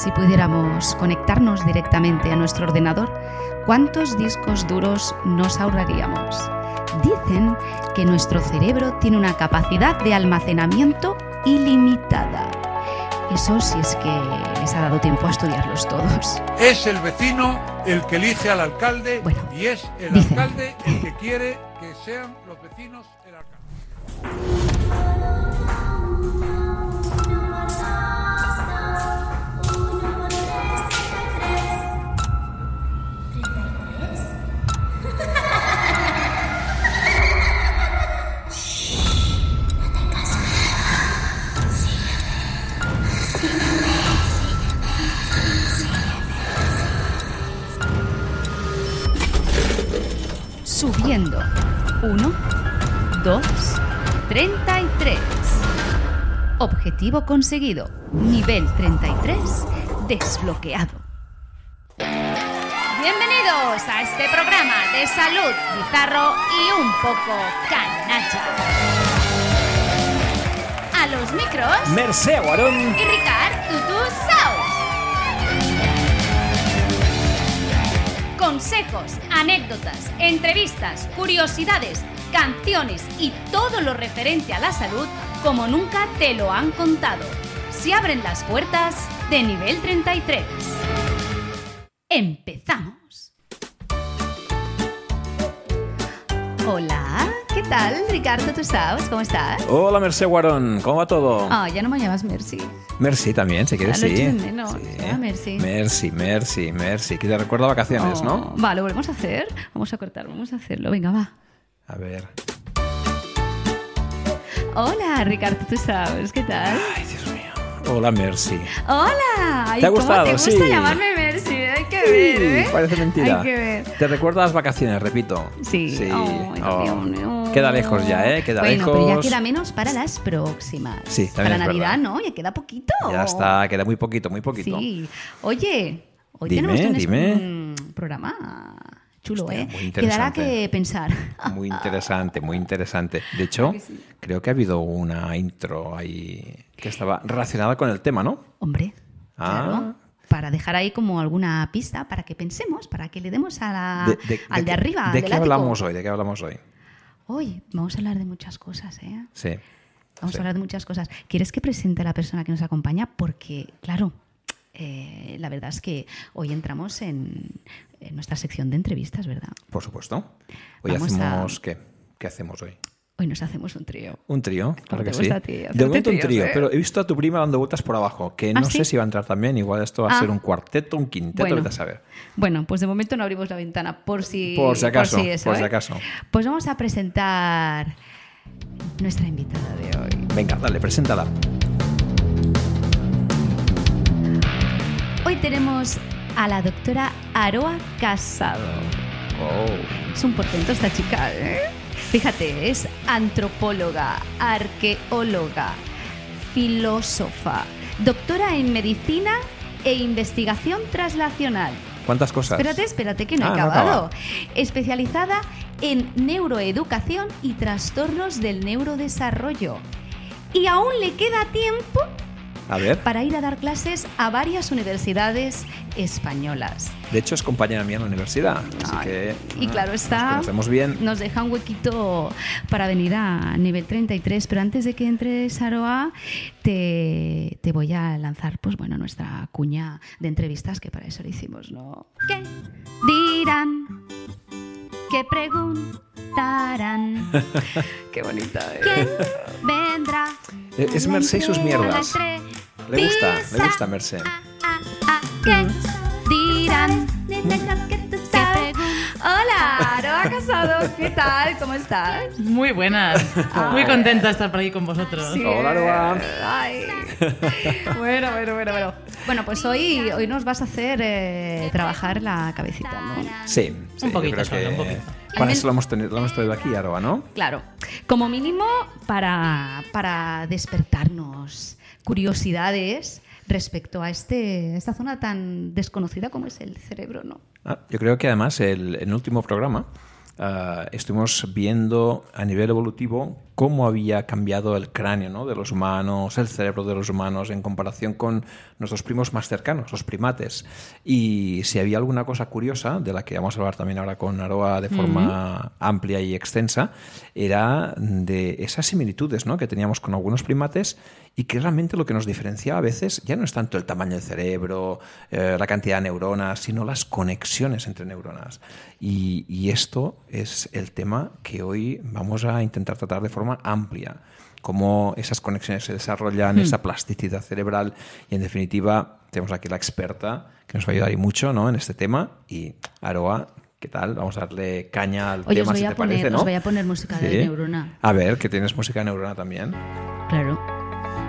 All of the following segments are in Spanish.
Si pudiéramos conectarnos directamente a nuestro ordenador, ¿cuántos discos duros nos ahorraríamos? Dicen que nuestro cerebro tiene una capacidad de almacenamiento ilimitada. Eso si es que les ha dado tiempo a estudiarlos todos. Es el vecino el que elige al alcalde Bueno, y es el dicen. alcalde el que quiere que sean los vecinos el alcalde. 1, 2, 33. Objetivo conseguido. Nivel 33 desbloqueado. Bienvenidos a este programa de salud bizarro y un poco canacha. A los micros Mercè Guarón. y Ricard Tutu Saus. Consejos, anécdotas, entrevistas, curiosidades, canciones y todo lo referente a la salud como nunca te lo han contado. Se abren las puertas de nivel 33. Empezamos. Hola, ¿qué tal, Ricardo Tusaus? ¿Cómo estás? Hola Mercè Guarón, ¿cómo va todo? Ah, ya no me llamas Mercy. Merci también, si quieres, Ah, lo sí. echo de menos. Ah, merci. Merci, merci, merci. Que te recuerda vacaciones, Oh, ¿no? Vale, volvemos a hacer. Vamos a cortar, vamos a hacerlo. Venga, va. A ver. Hola, Ricardo, tú sabes, ¿qué tal? Ay, Dios mío. Hola, Merci. Hola. ¿Te ha ¿cómo gustado? te gusta Sí. llamarme Mercy? Que ver, ¿eh? parece mentira. Hay que ver. Te recuerda las vacaciones, repito. Sí. Sí. Oh. Dios. Queda lejos ya, ¿eh? Queda bueno, lejos. pero ya queda menos para las próximas. Sí, también Para es Navidad, verdad. ¿no? Ya queda poquito. Ya está, queda muy poquito, muy poquito. Sí. Oye, hoy Dime, tenemos dime. un programa chulo, Hostia, ¿eh? muy Quedará que pensar. Muy interesante, muy interesante. De hecho, sí? creo que ha habido una intro ahí que estaba relacionada con el tema, ¿no? Hombre, Ah. claro. Para dejar ahí como alguna pista para que pensemos, para que le demos a la- al de, qué- arriba, ¿De qué hablamos hoy? ¿De qué hablamos hoy? Hoy vamos a hablar de muchas cosas, ¿eh? Sí. Vamos Sí. a hablar de muchas cosas. ¿Quieres que presente a la persona que nos acompaña? Porque, claro, eh, la verdad es que hoy entramos en, en nuestra sección de entrevistas, ¿verdad? Por supuesto. Hoy Vamos a- hacemos qué? ¿Qué hacemos hoy? Hoy nos hacemos un trío. Un trío, claro que sí. De momento un trío, eh? pero he visto a tu prima dando vueltas por abajo, que ¿Ah, no sí? sé si va a entrar también, igual esto va a Ah. ser un cuarteto, un quinteto, Bueno. vete a saber. Bueno, pues de momento no abrimos la ventana por si, Por si acaso, eso, por si ¿eh? acaso. Pues vamos a presentar nuestra invitada de hoy. Venga, dale, preséntala. Hoy tenemos a la doctora Aroa Casado. Oh. Es un portento esta chica, ¿eh? Fíjate, es antropóloga, arqueóloga, filósofa, doctora en medicina e investigación translacional. ¿Cuántas cosas? Espérate, espérate, que no he Ah, no acabado. acaba. Especializada en neuroeducación y trastornos del neurodesarrollo. Y aún le queda tiempo A ver, para ir a dar clases a varias universidades españolas. de hecho es compañera mía en la universidad, así Ay, que... y ah, claro está, Nos conocemos bien. nos deja un huequito para venir a nivel 33, pero antes de que entres Aroa, te, te voy a lanzar, pues bueno, nuestra cuña de entrevistas, que para eso lo hicimos, ¿no? ¿Qué dirán? ¿Qué preguntarán? Qué bonita, ¿eh? ¿Quién vendrá? Es Mercé y sus mierdas. Le gusta, le entrevista. gusta Mercé. Ah, ah, ¿Qué dirán? ¿Qué pregun- Hola, Aroa Casado, ¿qué tal? ¿Cómo estás? Muy buenas. Muy contenta de estar por aquí con vosotros. Sí, Hola, Aroa. Ay. Bueno, bueno, bueno, bueno. Bueno, pues hoy, hoy nos vas a hacer eh, trabajar la cabecita, ¿no? Sí, sí, Un poquito solo, que un poquito. Para eso lo hemos, tenido, lo hemos traído aquí, Aroa, ¿no? Claro, como mínimo para, para despertarnos curiosidades respecto a este, esta zona tan desconocida como es el cerebro, ¿no? Ah, yo creo que además el, en el último programa ah, estuvimos viendo a nivel evolutivo cómo había cambiado el cráneo ¿no? de los humanos, el cerebro de los humanos en comparación con nuestros primos más cercanos, los primates. Y si había alguna cosa curiosa, de la que vamos a hablar también ahora con Aroa de forma amplia y extensa, era de esas similitudes ¿no? que teníamos con algunos primates y que realmente lo que nos diferencia a veces ya no es tanto el tamaño del cerebro, eh, la cantidad de neuronas, sino las conexiones entre neuronas. Y, y esto es el tema que hoy vamos a intentar tratar de forma amplia cómo esas conexiones se desarrollan, esa plasticidad cerebral y en definitiva tenemos aquí la experta que nos va a ayudar y mucho ¿no? en este tema y Aroa, ¿qué tal? Vamos a darle caña al Oye, tema si te poner, parece, ¿no? os voy a poner música Sí. de neurona. A ver, que tienes música neurona también. Claro.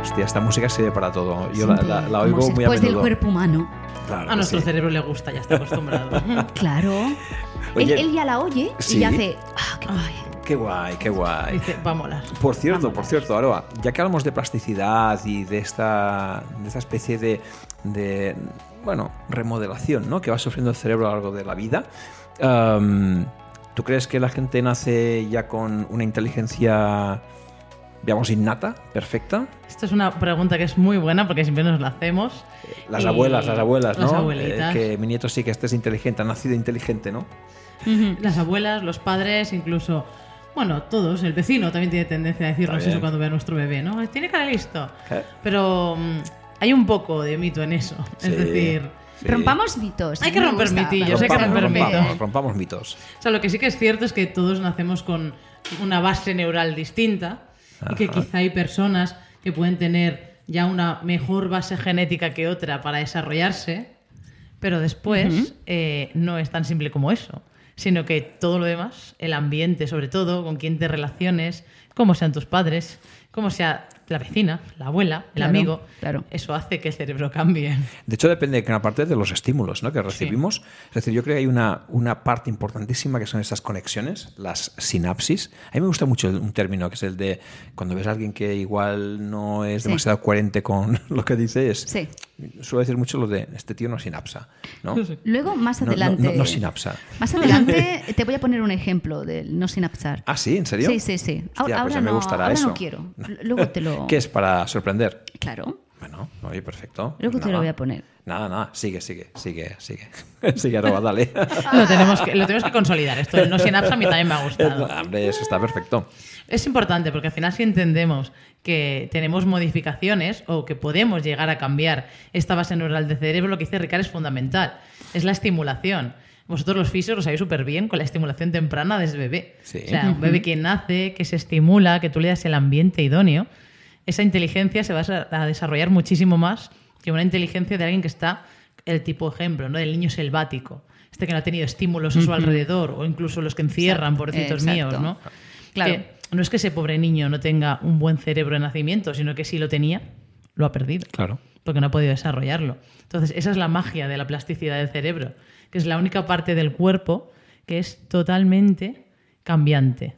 Hostia, esta música sirve para todo. Yo Siempre, la, la- la oigo muy a después del menudo. cuerpo humano. Claro A nuestro sí. cerebro le gusta, ya está acostumbrado. Claro. Oye, él, él ya la oye sí. y hace. ¡Ah, qué guay! Qué guay, qué guay. Dice, va a molar. Por cierto, por cierto, Aroa, ya que hablamos de plasticidad y de esta, de esta especie de, de, bueno, remodelación ¿no? que va sufriendo el cerebro a lo largo de la vida, am, ¿tú crees que la gente nace ya con una inteligencia, digamos, innata, perfecta? Esto es una pregunta que es muy buena porque siempre nos la hacemos. Las Y- abuelas, las abuelas, ¿no? Las abuelitas. Eh, que mi nieto sí que este es inteligente, ha nacido inteligente, ¿no? Las abuelas, los padres, incluso, bueno, todos, el vecino también tiene tendencia a decirnos eso cuando ve a nuestro bebé, ¿no? Tiene cara listo. ¿Eh? Pero mm, hay un poco de mito en eso. Sí, Es decir, sí. Rompamos mitos. Hay que romper gusta, mitillos, hay que romper rompamos, mitos. rompamos mitos. o sea, lo que sí que es cierto es que todos nacemos con una base neural distinta y que Ajá. quizá hay personas que pueden tener ya una mejor base genética que otra para desarrollarse, pero después eh, no es tan simple como eso, sino que todo lo demás, el ambiente sobre todo, con quién te relaciones, cómo sean tus padres, cómo sea la vecina, la abuela, el Claro, amigo, claro. eso hace que el cerebro cambie. De hecho, depende de gran parte de los estímulos ¿no? que recibimos. Es decir, yo creo que hay una, una parte importantísima que son estas conexiones, las sinapsis. A mí me gusta mucho un término que es el de cuando ves a alguien que igual no es Sí. demasiado coherente con lo que dice, es, Sí. suelo decir mucho lo de este tío no sinapsa. ¿no? Luego, más No, no, adelante. no- no sinapsa. Más adelante te voy a poner un ejemplo del no sinapsar. Ah, sí, ¿en serio? Sí, sí, sí. Hostia, Ahora, pues ya me no, gustará ahora eso. no quiero. Luego te lo. ¿Qué es para sorprender? Claro. Bueno, oye, perfecto. Luego te lo voy a poner. Nada, nada, sigue, sigue, sigue, sigue. sigue, Aroa, dale. Lo tenemos que, lo tenemos que consolidar. Esto del no sinapsa a mí también me ha gustado. Hombre, eso está perfecto. Es importante porque al final si entendemos que tenemos modificaciones o que podemos llegar a cambiar esta base neural del cerebro, lo que dice Ricard es fundamental. Es la estimulación. Vosotros los fisios lo sabéis súper bien con la estimulación temprana desde bebé. Sí. O sea, un bebé que nace, que se estimula, que tú le das el ambiente idóneo, esa inteligencia se va a desarrollar muchísimo más que una inteligencia de alguien que está, el tipo ejemplo, ¿no? del niño selvático. Este que no ha tenido estímulos a su alrededor, o incluso los que encierran, Exacto, pobrecitos míos, ¿no? Claro. Que no es que ese pobre niño no tenga un buen cerebro de nacimiento, sino que si lo tenía, lo ha perdido. Claro. Porque no ha podido desarrollarlo. Entonces, esa es la magia de la plasticidad del cerebro, que es la única parte del cuerpo que es totalmente cambiante.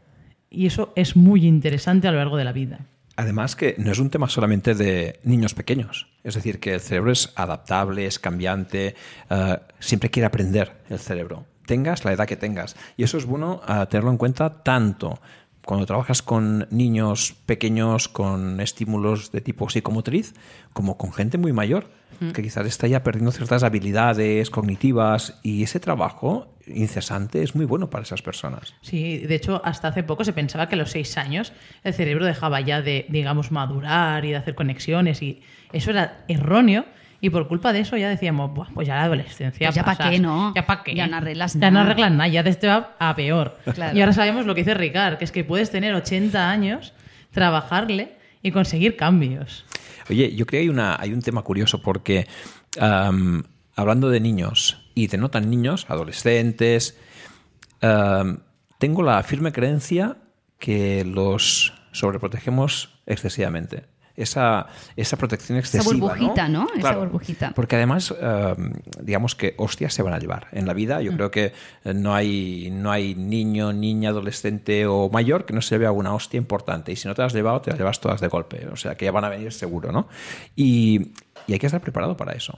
Y eso es muy interesante a lo largo de la vida. Además que no es un tema solamente de niños pequeños. Es decir, que el cerebro es adaptable, es cambiante, eh, siempre quiere aprender el cerebro. Tengas la edad que tengas. Y eso es bueno eh, tenerlo en cuenta tanto cuando trabajas con niños pequeños con estímulos de tipo psicomotriz, como con gente muy mayor, que quizás está ya perdiendo ciertas habilidades cognitivas y ese trabajo incesante es muy bueno para esas personas. Sí, de hecho, hasta hace poco se pensaba que a los seis años el cerebro dejaba ya de, digamos, madurar y de hacer conexiones y eso era erróneo. Y por culpa de eso ya decíamos, "Buah, pues ya la adolescencia. Pues ya pa' pasas, qué, ¿no? Ya para qué. Ya no arreglas Ya nada". no arreglas nada, ya te va a peor. Claro. Y ahora sabemos lo que dice Ricard, que es que puedes tener 80 años, trabajarle y conseguir cambios. Oye, yo creo que hay, una, hay un tema curioso porque hablando de niños y de no tan niños, adolescentes, tengo la firme creencia que los sobreprotegemos excesivamente. Esa, esa protección excesiva. burbujita, ¿no? Esa Claro, burbujita. Porque además, am, digamos que hostias se van a llevar. En la vida yo creo que eh, no hay, no hay niño, niña, adolescente o mayor que no se lleve alguna hostia importante. Y si no te las has llevado, te las llevas todas de golpe. O sea, que ya van a venir seguro, ¿no? Y y hay que estar preparado para eso.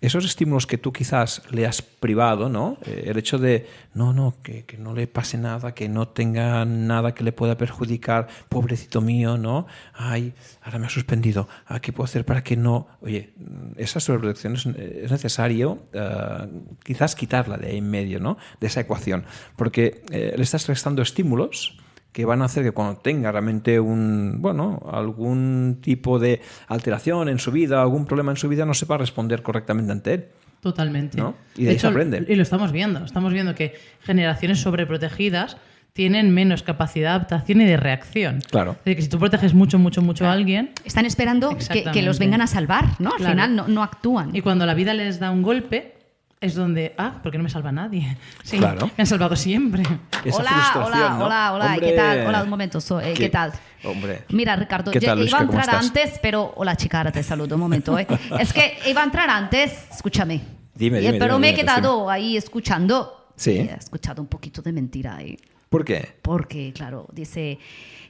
Esos estímulos que tú quizás le has privado, ¿no? Eh, el hecho de, no, no, que, que, no le pase nada, que no tenga nada que le pueda perjudicar, pobrecito mío, ¿no? Ay, ahora me ha suspendido, ah, ¿qué puedo hacer para que no? Oye, esa sobreprotección es, es necesario uh, quizás quitarla de ahí en medio, ¿no? De esa ecuación, porque eh, le estás restando estímulos que van a hacer que cuando tenga realmente un, bueno, algún tipo de alteración en su vida, algún problema en su vida, no sepa responder correctamente ante él. Totalmente. ¿no? Y de, de hecho, aprende. Y lo estamos viendo. Estamos viendo que generaciones sobreprotegidas tienen menos capacidad de adaptación y de reacción. Claro. Es decir, que si tú proteges mucho, mucho, mucho claro. a alguien... Están esperando que, que, los vengan a salvar, ¿no? Al Claro. final no, no actúan. Y cuando la vida les da un golpe, es donde, ah, ¿por qué no me salva nadie? Sí, Claro. me han salvado siempre. Esa hola, hola, ¿no? hola, hola, Hombre, ¿qué tal? Hola, un momento, so- eh, ¿qué, ¿qué- tal? Hombre. Mira, Ricardo, ¿Qué yo tal, iba a ¿Cómo entrar antes, pero... Hola, chica, ahora te saludo un momento, ¿eh? es que iba a entrar antes, escúchame. Dime, dime, Pero dime, me he dime, quedado ahí escuchando. Sí. He escuchado un poquito de mentira ahí. ¿Por qué? Porque, claro, dice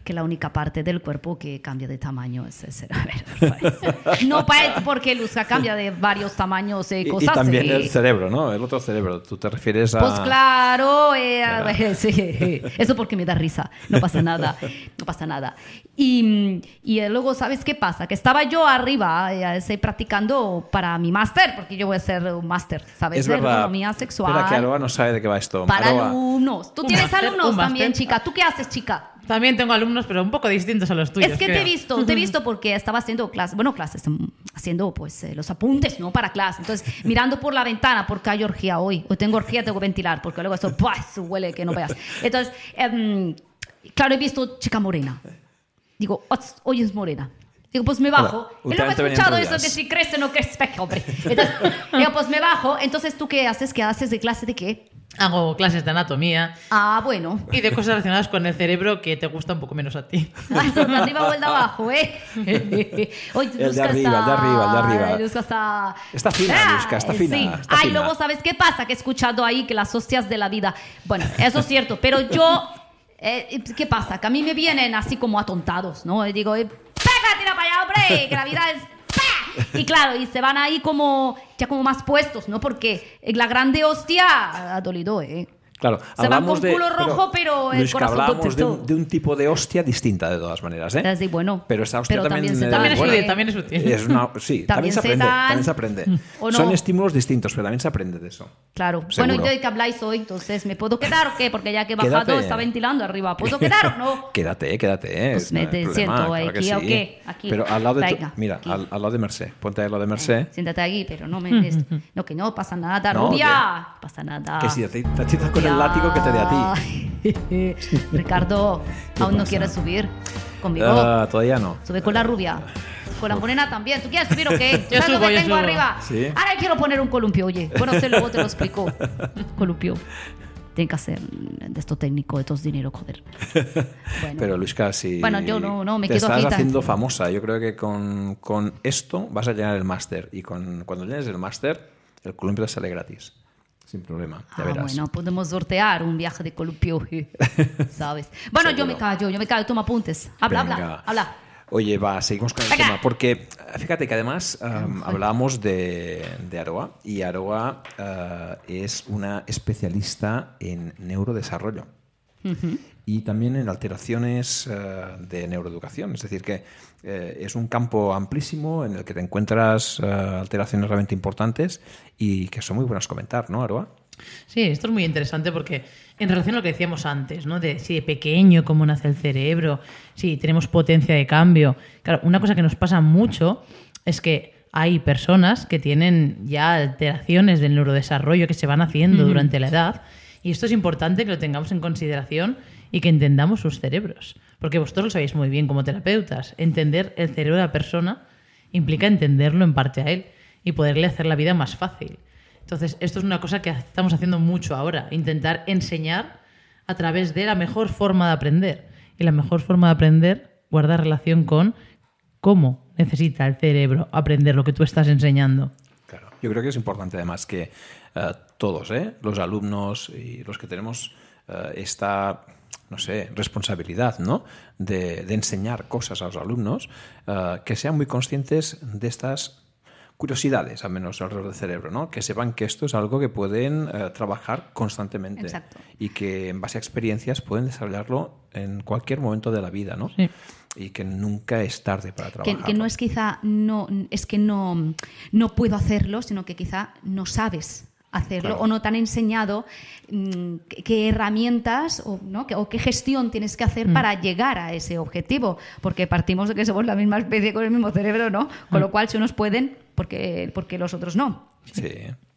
que la única parte del cuerpo que cambia de tamaño es. A ver, pues, no parece porque Luzca cambia de varios tamaños y Y, y cosas. también y- el cerebro, ¿no? El otro cerebro. Tú te refieres a... Pues claro, eh, Claro. sí, eso porque me da risa, no pasa nada, no pasa nada. Y, y eh, luego, ¿sabes qué pasa? Que estaba yo arriba eh, estoy practicando para mi máster, porque yo voy a hacer un máster, ¿sabes? Es de verdad. ergonomía sexual. Espera, que Aroa no sabe de qué va esto. Para Aroa, alumnos. ¿Tú tienes máster, alumnos también, máster. chica? ¿Tú qué haces, chica? También tengo alumnos, pero un poco distintos a los tuyos. es que te creo. he visto, te he visto porque estaba haciendo clases, bueno, clases, mm, haciendo pues eh, los apuntes, ¿no? Para clase. Entonces, mirando por la ventana, porque hay orgía hoy. Hoy tengo orgía, tengo que ventilar, porque luego eso, eso huele que no veas. Entonces, em, claro, he visto chica morena. Digo, "Ots, hoy es morena. Digo, pues me bajo. Hola, y luego he escuchado eso que si crece no crece, hombre. Entonces, digo, pues me bajo. Entonces, ¿tú qué haces? ¿Qué haces de clase de qué? Hago clases de anatomía Ah, bueno. y de cosas relacionadas con el cerebro que te gusta un poco menos a ti. Ay, de arriba o el de abajo, ¿eh? Hoy El de arriba, el de arriba, el de arriba. Luzca está... Está fina, Ah, Luzca, está fina, Sí. está Ay, fina. luego, ¿sabes qué pasa? Que he escuchado ahí que las hostias de la vida... Bueno, eso es cierto, pero yo... eh, ¿Qué pasa? Que a mí me vienen así como atontados, ¿no? Y digo, eh, ¡pega, tira para allá, hombre! Que la vida es... Y claro, y se van ahí como... Ya como más puestos, ¿no? Porque la grande hostia ha ¿eh? Claro, Se van hablamos con de, rojo, pero el Luisca, corazón hablábamos de un, de un tipo de hostia distinta de todas maneras, ¿eh? Es decir, bueno, pero esta hostia pero también, también se eh, da- También es útil, también es útil. es una- sí, también, También se se aprende, dan- también se aprende. ¿O no? Son estímulos distintos, pero también se aprende de eso. Claro. Seguro. Bueno, ¿y de qué habláis hoy? Entonces, ¿me puedo quedar o qué? Porque ya que he bajado, Quédate. está ventilando arriba. ¿Puedo quedar o no? Quédate, quédate. Pues es- me no hay te problema, siento claro que aquí, sí. ¿o qué? Aquí. Pero al lado de tu- Venga, mira, aquí. al, al lado de Merced. Ponte al lado de Merced. Siéntate aquí, pero no me... es- No, que no pasa nada, No, rubia. Pasa nada. Que si te el látigo que te dé a ti. Ricardo, ¿aún no quieres subir conmigo? Ah, todavía no. Sube con la rubia. Con la morena también. ¿Tú quieres subir o qué? Yo ¿Sabes lo subo, que yo tengo subo. arriba? Sí. Ahora quiero poner un columpio, oye. Bueno, sé, luego te lo explico. Columpio. Tiene que hacer de esto técnico, de estos dinero, joder. Bueno. Pero Luisca, si Bueno, yo no- no, me te quedo estás haciendo famosa, yo creo que con, con esto vas a llenar el máster. Y con, cuando llenes el máster, el columpio te sale gratis. Sin problema, ya Ah, verás. bueno, podemos sortear un viaje de columpio, ¿sabes? Bueno, yo me callo, yo me callo, toma apuntes. Habla, Venga. habla, habla. Oye, va, seguimos con el Venga. tema. Porque fíjate que además um, hablábamos de, de Aroa y Aroa uh, es una especialista en neurodesarrollo y también en alteraciones uh, de neuroeducación. Es decir, que eh, es un campo amplísimo en el que te encuentras uh, alteraciones realmente importantes y que son muy buenas comentar, ¿no, Aroa? Sí, esto es muy interesante porque en relación a lo que decíamos antes, ¿no? De si de pequeño cómo nace el cerebro, si tenemos potencia de cambio. Claro, una cosa que nos pasa mucho es que hay personas que tienen ya alteraciones del neurodesarrollo que se van haciendo durante la edad y esto es importante que lo tengamos en consideración y que entendamos sus cerebros, porque vosotros lo sabéis muy bien como terapeutas, entender el cerebro de la persona implica entenderlo en parte a él y poderle hacer la vida más fácil. Entonces, esto es una cosa que estamos haciendo mucho ahora, intentar enseñar a través de la mejor forma de aprender. Y la mejor forma de aprender guarda relación con cómo necesita el cerebro aprender lo que tú estás enseñando. Yo creo que es importante además que eh, todos, ¿eh? los alumnos y los que tenemos eh, esta, no sé, responsabilidad ¿no? de, de enseñar cosas a los alumnos, que sean muy conscientes de estas curiosidades, al menos alrededor del cerebro, ¿no? Que sepan que esto es algo que pueden trabajar constantemente Exacto. y que en base a experiencias pueden desarrollarlo en cualquier momento de la vida, ¿no? Sí. Y que nunca es tarde para trabajar. que no es quizá, no, es que no, no puedo hacerlo, sino que quizá no sabes hacerlo Claro. o no te han enseñado mm, qué, herramientas o, ¿no? o qué gestión tienes que hacer para llegar a ese objetivo. Porque partimos de que somos la misma especie con el mismo cerebro, ¿no? Con lo cual, si unos pueden, porque, porque los otros no. Sí.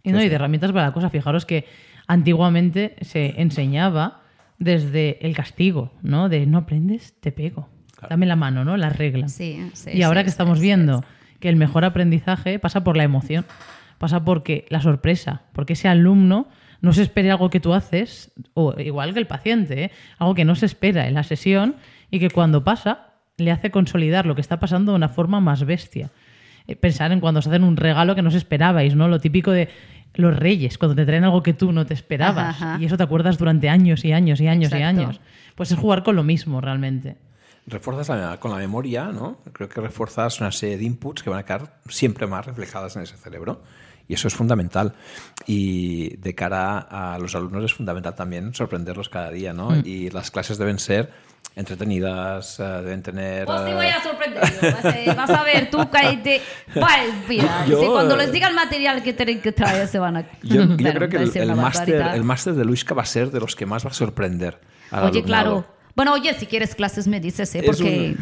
Y, no, y de herramientas para la cosa. Fijaros que antiguamente se enseñaba desde el castigo, ¿no? De no aprendes, te pego. Dame la mano, ¿no? La regla. Sí, sí, y ahora sí, que sí, estamos sí, viendo que el mejor aprendizaje pasa por la emoción, pasa porque la sorpresa, porque ese alumno no se espere algo que tú haces, o igual que el paciente, ¿eh? algo que no se espera en la sesión y que cuando pasa le hace consolidar lo que está pasando de una forma más bestia. Eh, Pensar en cuando os hacen un regalo que no os esperabais, ¿no? Lo típico de los reyes, cuando te traen algo que tú no te esperabas. Ajá, ajá. Y eso te acuerdas durante años y años y años y Exacto. años. Pues es jugar con lo mismo realmente. Refuerzas la- con la memoria, ¿no? Creo que refuerzas una serie de inputs que van a quedar siempre más reflejadas en ese cerebro. Y eso es fundamental. Y de cara a los alumnos es fundamental también sorprenderlos cada día, ¿no? Mm. Y las clases deben ser entretenidas, eh, deben tener... Pues sí eh, voy a sorprenderlo. Vas a, vas a ver, tú cállate. Mira, Yo, si cuando eh, les diga el material que tienen que traer se van a... Yo, yo creo que el, máster el máster de Luisca va a ser de los que más va a sorprender. al Oye, alumnado. claro. Bueno, oye, si quieres clases me dices, ¿eh? Es Porque...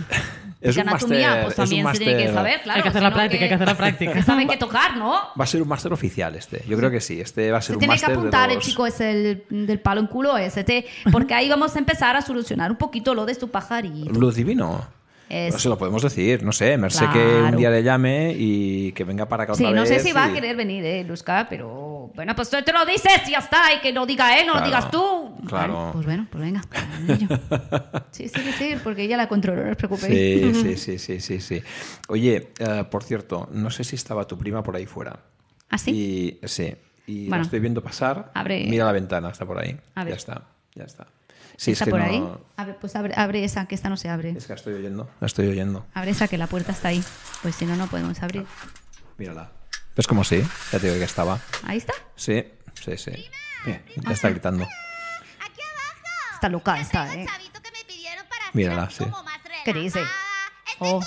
es un anatomía, máster- pues es un también se tiene que máster- saber, claro. Hay que hacer la práctica, hay que hacer la práctica. Que saben que tocar, ¿no? Va a ser un máster oficial este. Yo creo que sí. Este va a ser Se un tiene que máster apuntar el chico ese el- del palo en culo ese, te- porque ahí vamos a empezar a solucionar un poquito lo de tu pajarito. Luz divino. Es- No se lo podemos decir, no sé. Mercé que un Claro. día le llame y que venga para acá Sí, otra no sé vez si va a querer venir, eh, Luzca, pero bueno, pues tú te lo dices y ya está, y que lo diga él, no Claro, lo digas tú. claro. Vale, pues bueno, pues venga. Sí, sí, sí, porque ella la controló, no os preocupéis. Sí, sí, sí, sí, sí, sí. Oye, eh, por cierto, no sé si estaba tu prima por ahí fuera. ¿Ah, sí? Y, sí. Y la Bueno. estoy viendo pasar. Abre. Mira la ventana, está por ahí. Ya está, ya está. Sí, ¿Está es que por no- ahí? A ver, pues abre, abre esa, que esta no se abre. Es que la estoy oyendo. La estoy oyendo. Abre esa, que la puerta está ahí. Pues si no, no podemos abrir. Mírala. ¿Ves como sí? Ya te digo que estaba. Ahí está. Sí, sí, sí. Mira, ya está gritando. Aquí abajo. Está loca, tengo eh. Mírala, sí. ¿Qué dice? Oh.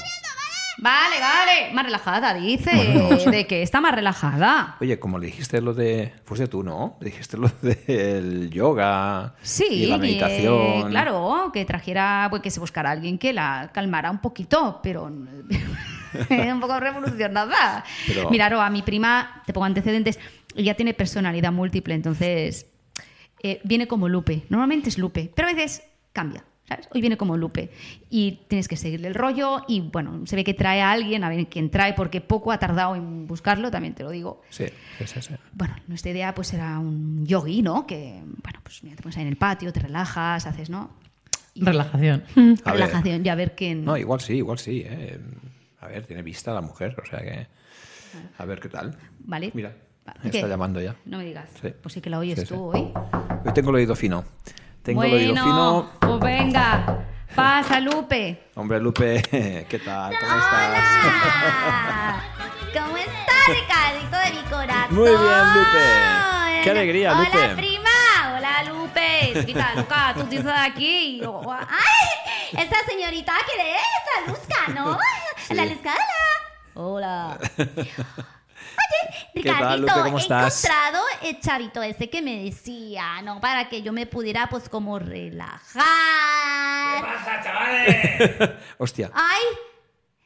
¿Vale? Vale. Más relajada, dice. Bueno. ¿De que está más relajada? Oye, como le dijiste lo de. Fuiste tú, ¿no? Le dijiste lo del yoga. Sí, Y la meditación. claro, que trajera, pues que se buscara alguien que la calmara un poquito, pero es un poco revolucionada. Pero- Mira, Ro, a mi prima, te pongo antecedentes, ella tiene personalidad múltiple, entonces eh, viene como Lupe. Normalmente es Lupe, pero a veces cambia. ¿Sabes? Hoy viene como Lupe y tienes que seguirle el rollo y bueno, se ve que trae a alguien, a ver quién trae, porque poco ha tardado en buscarlo, también te lo digo. Sí, sí, sí. sí. Bueno, nuestra idea pues era un yogi, ¿no? Que, bueno, pues mira, te pones ahí en el patio, te relajas, haces, ¿no? Y- Relajación. A ver. Relajación, ya ver quién... No, igual sí, igual sí. ¿eh? A ver, tiene vista la mujer, o sea que. A ver qué tal. ¿Vale? Mira, Va, está llamando ya. No me digas. Sí. Pues sí que la oyes Sí, sí. tú hoy. Hoy tengo el oído fino. Tengo el oído bueno, fino. pues venga. Pasa, Lupe. Hombre, Lupe, ¿qué tal? ¿Cómo estás? Hola. ¿Cómo estás, Ricardito de mi corazón? Muy bien, Lupe. Qué alegría, Hola, Lupe. prima. Hola, Lupe. Chiquita, Luca, tú tienes aquí. Ay, esta señorita que es la Luzca, ¿no? La Luzca, hola. ¿Qué tal, Ricardito, he encontrado el chavito ese que me decía, ¿no? Para que yo me pudiera, pues, como relajar. pasa, chavales? Hostia. ¡Ay!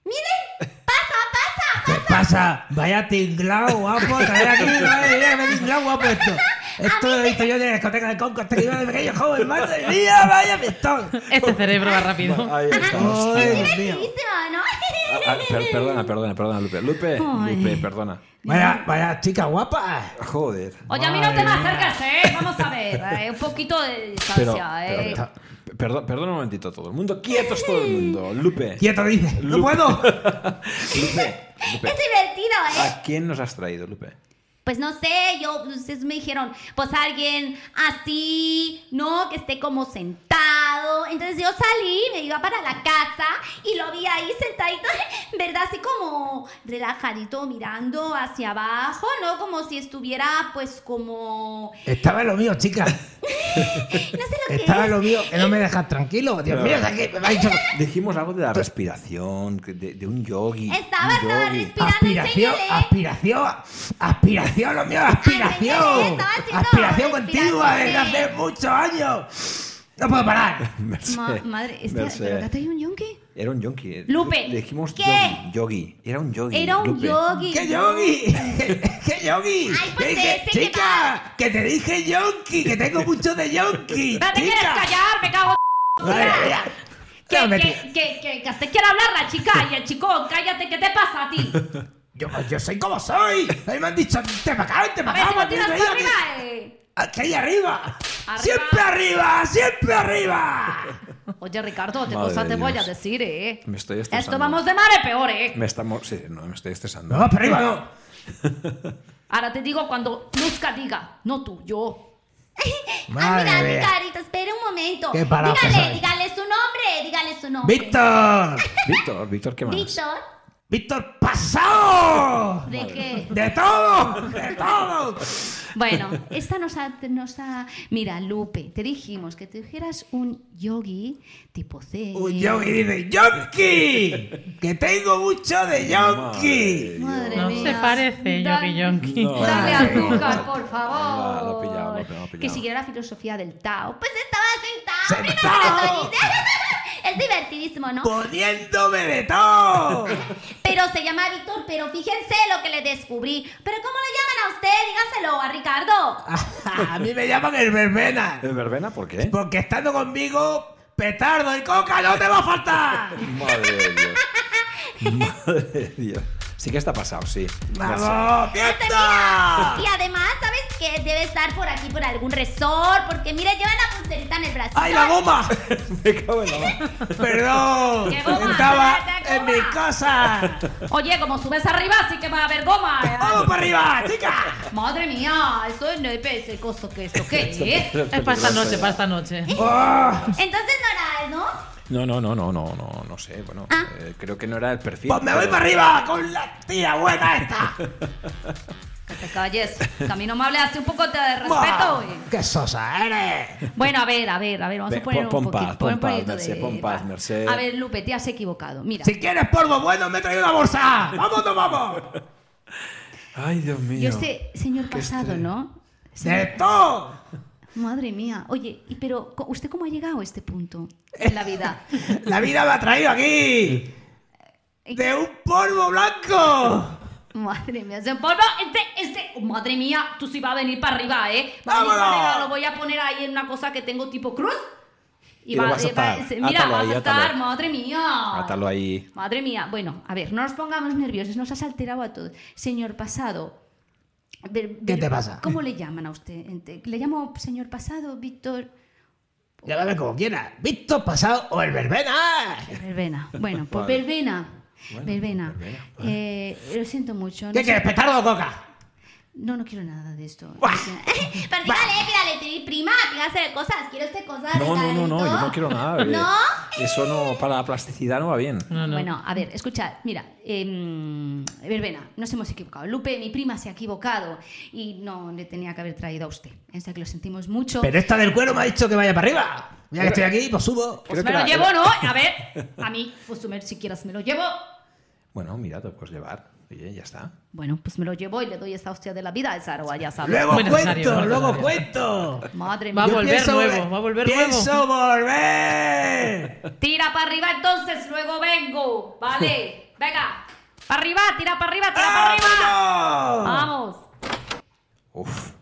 ¡Mire! ¡Pasa, pasa! ¿Qué pasa? Vaya tinglao, guapo. Traer aquí, madre mía, qué tinglao guapo esto. Esto lo he visto yo de la discoteca de Conco hasta que iba de pequeño joven. Madre mía, vaya pistón. Este cerebro va rápido. Ahí está. Ay, Dios mío. ¿no? Ah, ah, per- perdona, perdona, perdona, Lupe. Lupe, Ay. Lupe, perdona. Vaya, vaya chica guapa. Joder. Oye, a mí no te me acercas, ¿eh? Vamos a ver. eh, un poquito de Pero, distancia, ¿eh? pero- perdón, perdona un momentito todo el mundo. Quietos todo el mundo. Lupe. Quieto, dice. No puedo. Lupe. Lupe. Es divertido, ¿eh? ¿A quién nos has traído, Lupe? Pues no sé, yo, ustedes me dijeron, pues alguien así, ¿no? Que esté como sentado claro, entonces yo salí, me iba para la casa y lo vi ahí sentadito, ¿verdad? Así como relajadito, mirando hacia abajo, ¿no? Como si estuviera, pues, como... Estaba en lo mío, chica. No sé lo que Estaba es. en lo mío, que no me dejas tranquilo. Dios mío, me ha dicho... Dijimos algo de la respiración, de, de un yogi. Estaba, un estaba yogi. respirando, Aspiración, enséñale. aspiración, aspiración, lo mío, aspiración. estaba Aspiración continua desde hace muchos años. No puedo parar. Ma- madre, este. ¿pero te ha traído un yonki? Era un yonki. Lupe, Le dijimos ¿qué? yogi, yogi. Era un yogi. Era un Lupe. yogi. ¡Qué yogi! ¡Qué yogi! Ay, pues Que dije, ese que chica, que te dije yonki, que tengo mucho de yonki. ¿No te quieres callar? Me cago en. Que, No, me- que, que, que, que se quiere hablar la chica y el chico, cállate, ¿qué te pasa a ti? Yo, yo soy como soy. A mí me han dicho, te para acá, te A para ver si acá. lo tiras me para arriba, eh. Aquí ahí arriba. Arriba. Siempre arriba, siempre arriba. Oye, Ricardo, ¿qué Madre cosa te voy a decir, eh? Me estoy estresando. Esto vamos de mal a peor, eh. Me estamos... Sí, no, me estoy estresando. No, para arriba no. Ahora te digo cuando Luzca diga, no tú, yo. Madre ah, mira, mía. Ricarito, espera un momento. Qué parado que dígale, dígale su nombre, dígale su nombre. Víctor. Víctor, Víctor, ¿qué más? Víctor. Víctor pasado. ¿De qué? De todo, de todo. Bueno, esta nos ha, nos ha... Mira, Lupe, te dijimos que te dijeras un yogi tipo C. Un yogi dice, yonki. Que tengo mucho de yonki. Madre No mía. se parece, Dale- Yogi Yonki. No. Dale Madre azúcar, por favor. Ah, lo he pillado, lo pillado. Que siguiera la filosofía del Tao. Pues estaba sentado. Sentado. Es divertidísimo, ¿no? Poniéndome de todo. Pero se llama Víctor, pero fíjense lo que le descubrí. ¿Pero cómo le llaman a usted? Dígaselo a Ricardo. A mí me llaman el verbena. ¿El verbena? ¿Por qué? Porque estando conmigo, petardo y coca no te va a faltar. Madre de Dios. Madre de Dios. Sí que está pasado, sí. ¡Vamos, Este, mira, fiesta! Y además, ¿sabes qué? Debe estar por aquí, por algún resort. Porque mira, lleva la pulserita en el brazo. ¡Ay, la goma! Me cago en la mano. Perdón, ¿Qué goma? estaba ¿Qué en goma? mi casa. Oye, como subes arriba, sí que va a haber goma. ¿eh? ¡Vamos para arriba, chica! Madre mía, eso no es ese costo que esto qué es. Es para esta noche, para esta noche. Oh, Entonces no era, ¿no? No, no, no, no, no, no, no sé. Bueno, Ah. eh, creo que no era el perfil. pues me voy pero- para arriba con la tía buena esta. Que te calles. Que a mí no me hables así un poco de respeto. Eh. ¡Qué sosa eres! Bueno, a ver, a ver, a ver, vamos Ve, a poner pon- un pon poquito, pon paz, Merced, de pon paz. Merced. A ver, Lupe, te has equivocado. Mira, Si quieres polvo bueno, me he traído una bolsa. ¡Vamos, no vamos! Ay, Dios mío. yo este señor pasado, ¿no? ¡De todo! Madre mía. Oye, y pero ¿usted cómo ha llegado a este punto en la vida? La vida me ha traído aquí. ¡De un polvo blanco! Madre mía, ese polvo, este, este, oh, madre mía, tú sí vas a venir para arriba, ¿eh? Va lo voy a poner ahí en una cosa que tengo tipo cruz. Y lo vas a eh, va- mira, Átalo vas ahí, a estar, átalo. madre mía. Átalo ahí. Madre mía, bueno, a ver, no nos pongamos nerviosos, nos has alterado a todos. Señor pasado. Ver- ¿Qué ver- te pasa? ¿Cómo le llaman a usted? ¿Le llamo señor pasado, Víctor? Llámame como quieras. Víctor pasado o el verbena. Verbena. Bueno, pues verbena. verbena. verbena, Eh, lo siento mucho. no ¿Qué sé- quieres, petardo o coca? No, no quiero nada de esto. Buah. Pero dígale, dígale, prima, dígase cosas. ¿Quiere usted cosas? No, no, no, no, yo no quiero nada. eh. ¿No? Eso no, para la plasticidad no va bien. No, no. Bueno, a ver, escucha, mira, em, verbena, nos hemos equivocado. Lupe, mi prima, se ha equivocado y no le tenía que haber traído a usted. O sea que lo sentimos mucho. Pero esta del cuero me ha dicho que vaya para arriba. Ya que estoy aquí, pues subo. pues me lo llevo, era- ¿no? A ver, a mí, pues si quieres me lo llevo. Bueno, mira, te puedes llevar. Oye, ya está. Bueno, pues me lo llevo y le doy esta hostia de la vida a esa arroba, ya sabes. Luego cuento, luego cuento. Madre Va a mía. volver pienso nuevo, va a volver pienso volver. Tira para arriba, entonces luego vengo, ¿vale? Venga, para arriba, tira para arriba, tira para arriba. Vamos. Uf.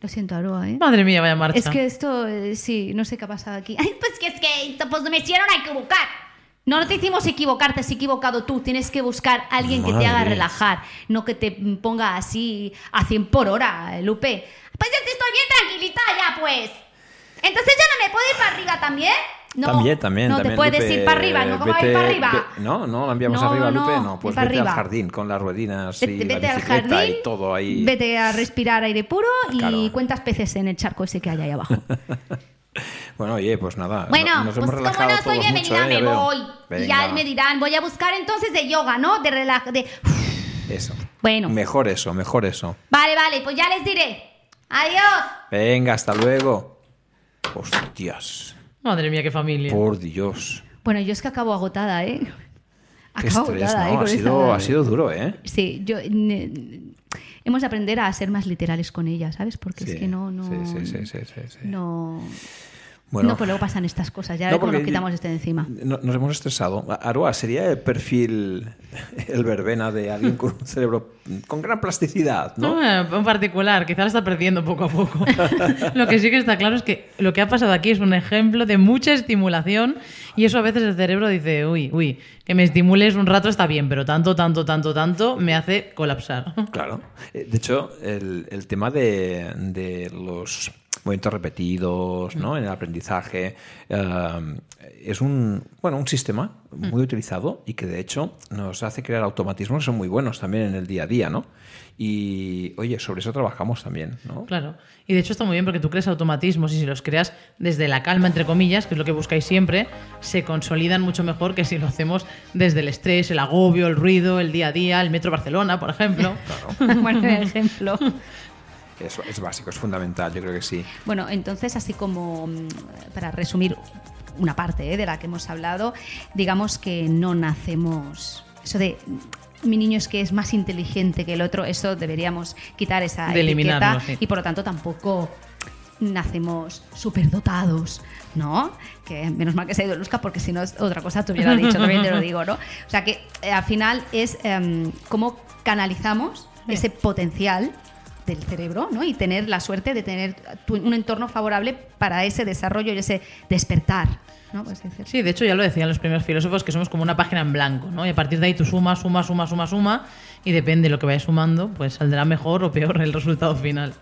Lo siento, Aroa, ¿eh? Madre mía, vaya marcha. Es que esto, eh, sí, no sé qué ha pasado aquí. Ay, pues que es que pues me hicieron a equivocar. No, no te hicimos equivocar, te has equivocado tú. Tienes que buscar a alguien que te haga relajar, no que te ponga así a 100 por hora, Lupe. Pues yo estoy bien tranquilita ya, pues. Entonces ya no me puedo ir para arriba también. No, también, también. No también, te puedes Lupe, ir para arriba, ¿no? ¿Cómo va a ir para arriba? ve- no, no, la enviamos No, arriba, no, Lupe. No, pues vete al arriba. jardín con las ruedinas Vete, y vete la al bicicleta jardín, y todo ahí. vete a respirar aire puro y cuentas peces en el charco ese que hay ahí abajo. Bueno, oye, pues nada. Bueno, nos pues hemos como relajado no soy todos mucho, bienvenida, ¿eh? me Ya veo. voy. Y ya Venga, me dirán, voy a buscar entonces de yoga, ¿no? De relaja, de... Eso. Bueno. Mejor eso, mejor eso. Vale, vale, pues ya les diré. Adiós. Venga, hasta luego. Hostias. Madre mía, qué familia. Por Dios. Bueno, yo es que acabo agotada, ¿eh? Qué Acabo estrés, agotada, ¿eh? ¿no? Ha con sido, esta- ha sido duro, ¿eh? Sí, yo... ne- hemos de aprender a ser más literales con ella, ¿sabes? Porque Sí, es que no... no sí, sí, sí, sí, sí, sí. No... Bueno. no, pues luego pasan estas cosas. Ya No, como nos quitamos este de encima. no- Nos hemos estresado. Aroa, ¿sería el perfil, el verbena de alguien con un cerebro con gran plasticidad, no? No, eh, en particular, quizá la está perdiendo poco a poco. lo que sí que está claro es que lo que ha pasado aquí es un ejemplo de mucha estimulación y eso a veces el cerebro dice, uy, uy, que me estimules un rato está bien, pero tanto, tanto, tanto, tanto me hace colapsar. Claro. Eh, De hecho, el, el tema de, de los movimientos repetidos ¿no? en el aprendizaje es un, bueno, un sistema muy utilizado y que de hecho nos hace crear automatismos que son muy buenos también en el día a día, ¿no? Y oye, sobre eso trabajamos también, ¿no? Claro. Y de hecho está muy bien porque tú creas automatismos y si los creas desde la calma, entre comillas, que es lo que buscáis siempre, se consolidan mucho mejor que si lo hacemos desde el estrés, el agobio, el ruido, el día a día, el metro Barcelona, por ejemplo. bueno, ejemplo. Es, es básico, es fundamental, yo creo que sí. Bueno, entonces, así como mm, para resumir una parte ¿eh? de la que hemos hablado, digamos que no nacemos. Eso de mi niño es que es más inteligente que el otro, eso deberíamos quitar esa De etiqueta sí. y por lo tanto tampoco nacemos superdotados, ¿no? Que menos mal que se ha ido Luzca porque si no es otra cosa te hubiera dicho, también te lo digo, ¿no? O sea que eh, al final es em, cómo canalizamos ese potencial del cerebro, ¿no? Y tener la suerte de tener tu- un entorno favorable para ese desarrollo y ese despertar, ¿no? Pues decir. Sí, de hecho ya lo decían los primeros filósofos que somos como una página en blanco, ¿no? Y a partir de ahí tú sumas, sumas, sumas, sumas, suma y depende de lo que vayas sumando, pues saldrá mejor o peor el resultado final.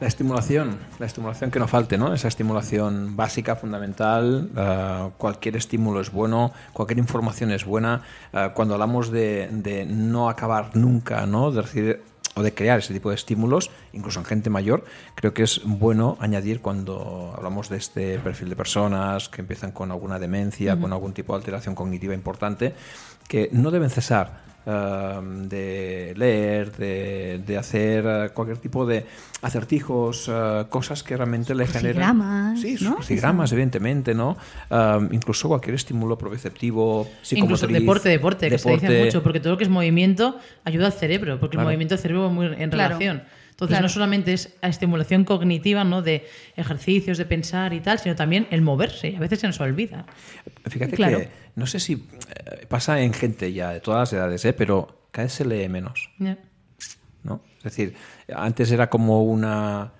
La estimulación, la estimulación que no falte, ¿no? Esa estimulación básica, fundamental. eh, cualquier estímulo es bueno, cualquier información es buena. eh, cuando hablamos de, de no acabar nunca, ¿no? De recibir o de crear ese tipo de estímulos, incluso en gente mayor, creo que es bueno añadir cuando hablamos de este perfil de personas que empiezan con alguna demencia, con algún tipo de alteración cognitiva importante, que no deben cesar eh, de leer, de, de hacer eh, cualquier tipo de acertijos, eh, cosas que realmente le generan. Sí, ¿no? crucigramas, evidentemente, ¿no? Eh, incluso cualquier estímulo proprioceptivo, Incluso psicomotriz. deporte, deporte, que se dice deporte. mucho, porque todo lo que es movimiento ayuda al cerebro, porque Claro. el movimiento del cerebro va muy en Claro. relación. Entonces Claro. no solamente es estimulación cognitiva, ¿no? De ejercicios, de pensar y tal, sino también el moverse. Y a veces se nos olvida. Fíjate Claro. que no sé si eh, pasa en gente ya de todas las edades, ¿eh? pero cada vez se lee menos. ¿no? Es decir, antes era como una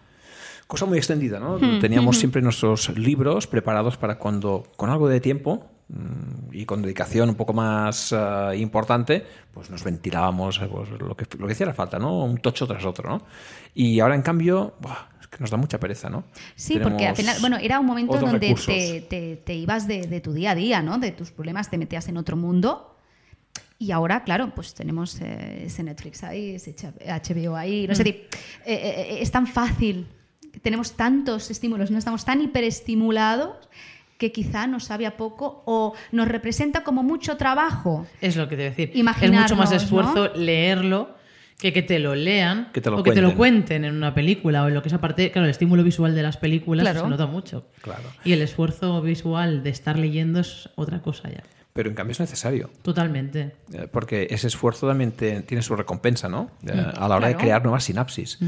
cosa muy extendida, ¿no? Teníamos siempre nuestros libros preparados para cuando, con algo de tiempo y con dedicación un poco más eh, importante, pues nos ventilábamos eh, pues, lo, que, lo que hiciera falta, ¿no? Un tocho tras otro, ¿no? Y ahora, en cambio, buah, es que nos da mucha pereza, ¿no? Sí, porque al Tenemos final, bueno, era un momento donde te, te- te ibas de, de tu día a día, ¿no? De tus problemas, te metías en otro mundo. Y ahora, claro, pues tenemos eh, ese Netflix ahí, ese HBO ahí. No sé, eh, eh, es tan fácil. Tenemos tantos estímulos, no estamos tan hiperestimulados que quizá nos sabe a poco o nos representa como mucho trabajo. Es lo que te voy a decir. Es mucho más esfuerzo ¿no? leerlo que que te lo lean Que te lo o que te lo cuenten. cuenten en una película o en lo que es aparte, claro, el estímulo visual de las películas Claro. se nota mucho. Claro. Y el esfuerzo visual de estar leyendo es otra cosa ya. Pero en cambio es necesario. Totalmente. Eh, Porque ese esfuerzo también te- tiene su recompensa, ¿no? Eh, a la hora de crear nuevas sinapsis.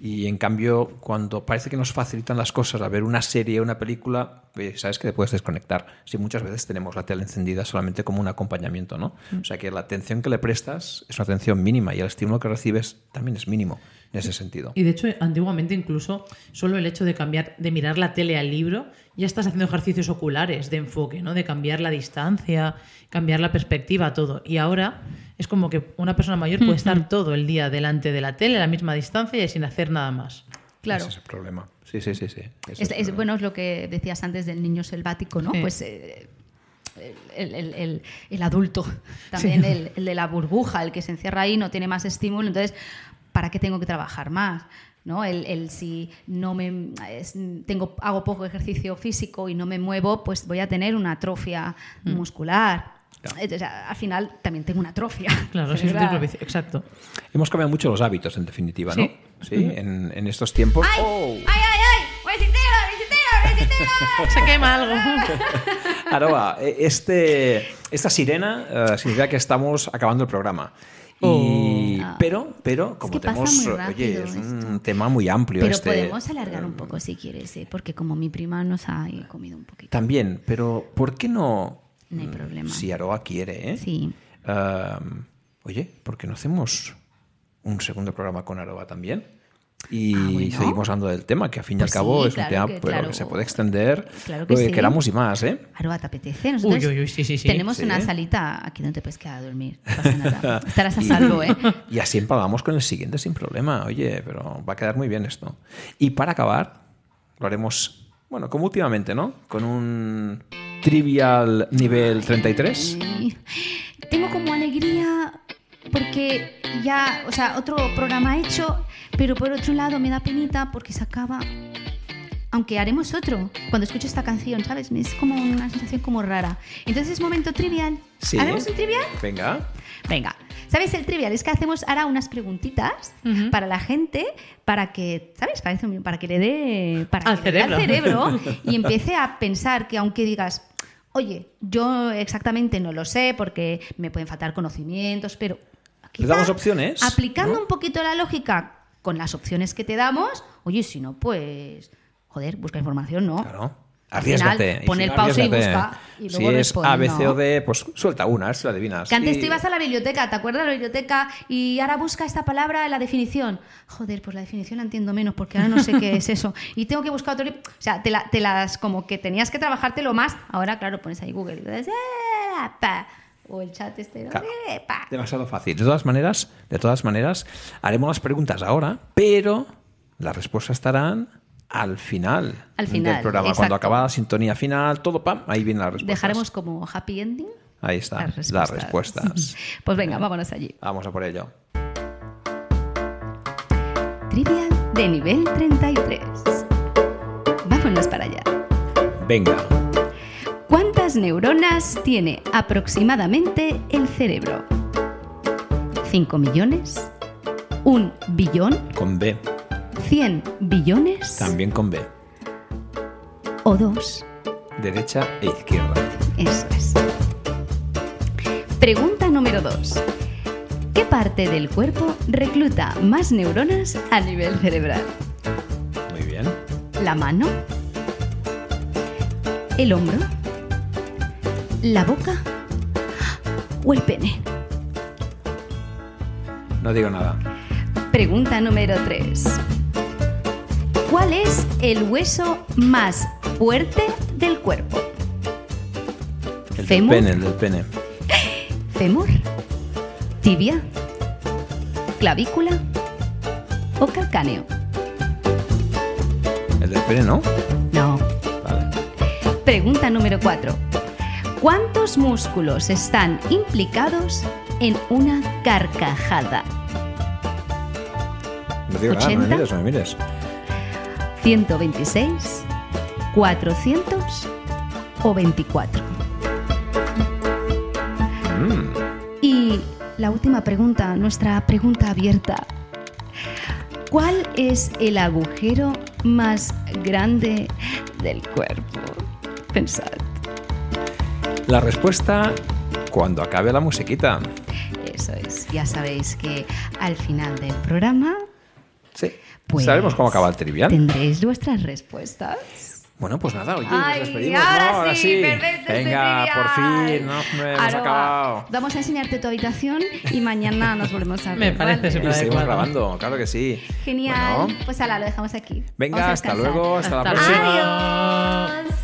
Y en cambio, cuando parece que nos facilitan las cosas a ver una serie, una película, eh, sabes que te puedes desconectar. Si muchas veces tenemos la tele encendida solamente como un acompañamiento, ¿no? O sea que la atención que le prestas es una atención mínima y el estímulo que recibes también es mínimo en ese sentido. Y de hecho, antiguamente incluso solo el hecho de cambiar, de mirar la tele al libro, ya estás haciendo ejercicios oculares de enfoque, ¿no? De cambiar la distancia, cambiar la perspectiva, todo. Y ahora es como que una persona mayor puede estar todo el día delante de la tele a la misma distancia y sin hacer nada más. Claro. Ese es el problema. Sí, sí, sí. sí. Es, bueno, es lo que decías antes del niño selvático, ¿no? Sí. Pues eh, el, el- el- el adulto, también Sí. el, el de la burbuja, el que se encierra ahí, no tiene más estímulo. Entonces, ¿para qué tengo que trabajar más? ¿no? El, el si no me es- tengo, hago poco ejercicio físico y no me muevo, pues voy a tener una atrofia muscular. Claro. Entonces, al final también tengo una atrofia. Claro, sí, es un. Exacto. Hemos cambiado mucho los hábitos, en definitiva, ¿no? Sí. Sí, en, en estos tiempos. ¡Ay! ¡Oh! ¡Ay, ay, ay! ¡Besitero, besitero, besitero! Se quema algo. Aroa, eh, este, esta sirena eh, significa que estamos acabando el programa. Y, Oh. Pero, pero, como que pasa tenemos, oye, es un esto. tema muy amplio Pero este. podemos alargar un poco si quieres, ¿eh? porque como mi prima nos ha comido un poquito. También, pero ¿por qué no? No hay mm, problema. Si Aroa quiere, ¿eh? Sí. Um, oye, ¿por qué no hacemos un segundo programa con Aroa también? Y Ah, bueno. seguimos hablando del tema, que al fin y Pues al cabo sí, es un claro tema que- pero claro. que se puede extender Claro que lo que sí. queramos y más, ¿eh? Aroa, ¿te apetece? Nosotros Uy, uy, uy, sí, sí, sí. Tenemos Sí. una salita aquí donde te puedes quedar a dormir. No pasa nada. Estarás a salvo, ¿eh? Y así empalamos con el siguiente sin problema. Oye, pero va a quedar muy bien esto. Y para acabar, lo haremos, bueno, como últimamente, ¿no? Con un trivial nivel 33. Y Tengo como alegría porque ya, o sea, otro programa hecho, pero por otro lado me da penita porque se acaba. Aunque haremos otro cuando escucho esta canción, ¿sabes? Es como una sensación como rara. Entonces es momento trivial. Sí. ¿Haremos un trivial? Venga. Venga, ¿sabes el trivial? Es que hacemos ahora unas preguntitas Ujú. para la gente, para que, ¿sabes? Parece un- para que le dé para Al que le dé al cerebro. cerebro y empiece a pensar que aunque digas, oye, yo exactamente no lo sé porque me pueden faltar conocimientos, pero ¿Le damos quizá opciones? Aplicando ¿No? un poquito la lógica con las opciones que te damos, oye, si no, pues, joder, busca información, ¿no? Claro. Al Arriesgate. final, pon el no, pause y busca, y luego si es A, B, C o D, pues suelta una, ver si lo adivinas. Que antes Y- tú ibas a la biblioteca, ¿te acuerdas de la biblioteca? Y ahora busca esta palabra la definición. Joder, pues la definición la entiendo menos porque ahora no sé qué es eso. Y tengo que buscar otro. O sea, te, la- te las como que tenías que trabajártelo más. Ahora, claro, pones ahí Google. y dices, "Eh, pa", O el chat este. ¿no? Claro. Pa. Demasiado fácil. De todas maneras, de todas maneras, haremos las preguntas ahora, pero las respuestas estarán al final, Al final, del programa. exacto. Cuando acaba la sintonía final, todo pam, ahí viene la respuesta. Dejaremos como happy ending Ahí están las las respuestas. respuestas. Pues venga, vámonos allí. Vamos a por ello. Trivial de nivel 33. Vámonos para allá. Venga. ¿Cuántas neuronas tiene aproximadamente el cerebro? ¿5 millones? ¿Un billón? Con B. ¿100 billones? También con B. ¿O dos? Derecha e izquierda. Eso es. Pregunta número 2. ¿Qué parte del cuerpo recluta más neuronas a nivel cerebral? Muy bien. ¿La mano? ¿El hombro? ¿La boca? ¿O el pene? No digo nada. Pregunta número 3. ¿Cuál es el hueso más fuerte del cuerpo? El del pene, el del pene. ¿Fémur? ¿Tibia? ¿Clavícula? ¿O calcáneo? El del pene, ¿no? No. Vale. Pregunta número 4. ¿Cuántos músculos están implicados en una carcajada? No digo nada, no me 80. mires, no me mires. ¿126? ¿400? ¿O 24? Mm. Y la última pregunta, nuestra pregunta abierta. ¿Cuál es el agujero más grande del cuerpo? Pensad. La respuesta cuando acabe la musiquita. Eso es. Ya sabéis que al final del programa Sí. Pues, Sabemos cómo acaba el trivial. tendréis vuestras respuestas. Bueno, pues nada, oye, Ay, nos despedimos. ahora ¿no? Ahora sí, este Venga, por fin, no, hombre, hemos acabado. Vamos a enseñarte tu habitación y mañana nos volvemos a ver. Me parece ¿vale? súper Y seguimos grabando, claro que sí. Genial. Bueno, Pues ala, lo dejamos aquí. Venga, hasta luego, hasta, la Hasta próxima. luego. Adiós.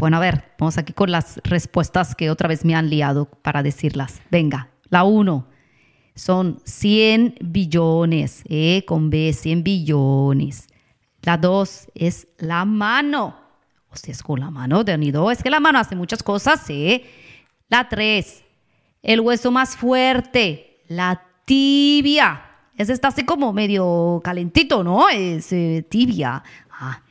Bueno, a ver, vamos aquí con las respuestas que otra vez me han liado para decirlas. Venga, la 1 son 100 billones, ¿eh? con B, 100 billones. La 2 es la mano. O sea, es con la mano, de unido. Es que la mano hace muchas cosas, ¿eh? La 3, el hueso más fuerte, la tibia. Ese está así como medio calentito, ¿no? Es eh, tibia. Ah.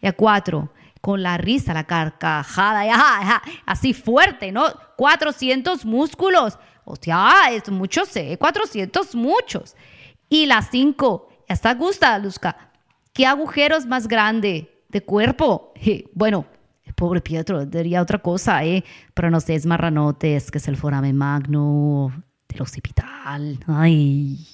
La 4, con la risa, la carcajada, ya, ya, así fuerte, ¿no? 400 músculos. O sea, es muchos, ¿eh? 400 muchos. Y la 5, esta gusta, Luzca. ¿Qué agujeros más grande de cuerpo? Bueno, pobre Pietro, diría otra cosa, ¿eh? Pero no sé, es marranotes, que es el foramen magno del occipital. Ay.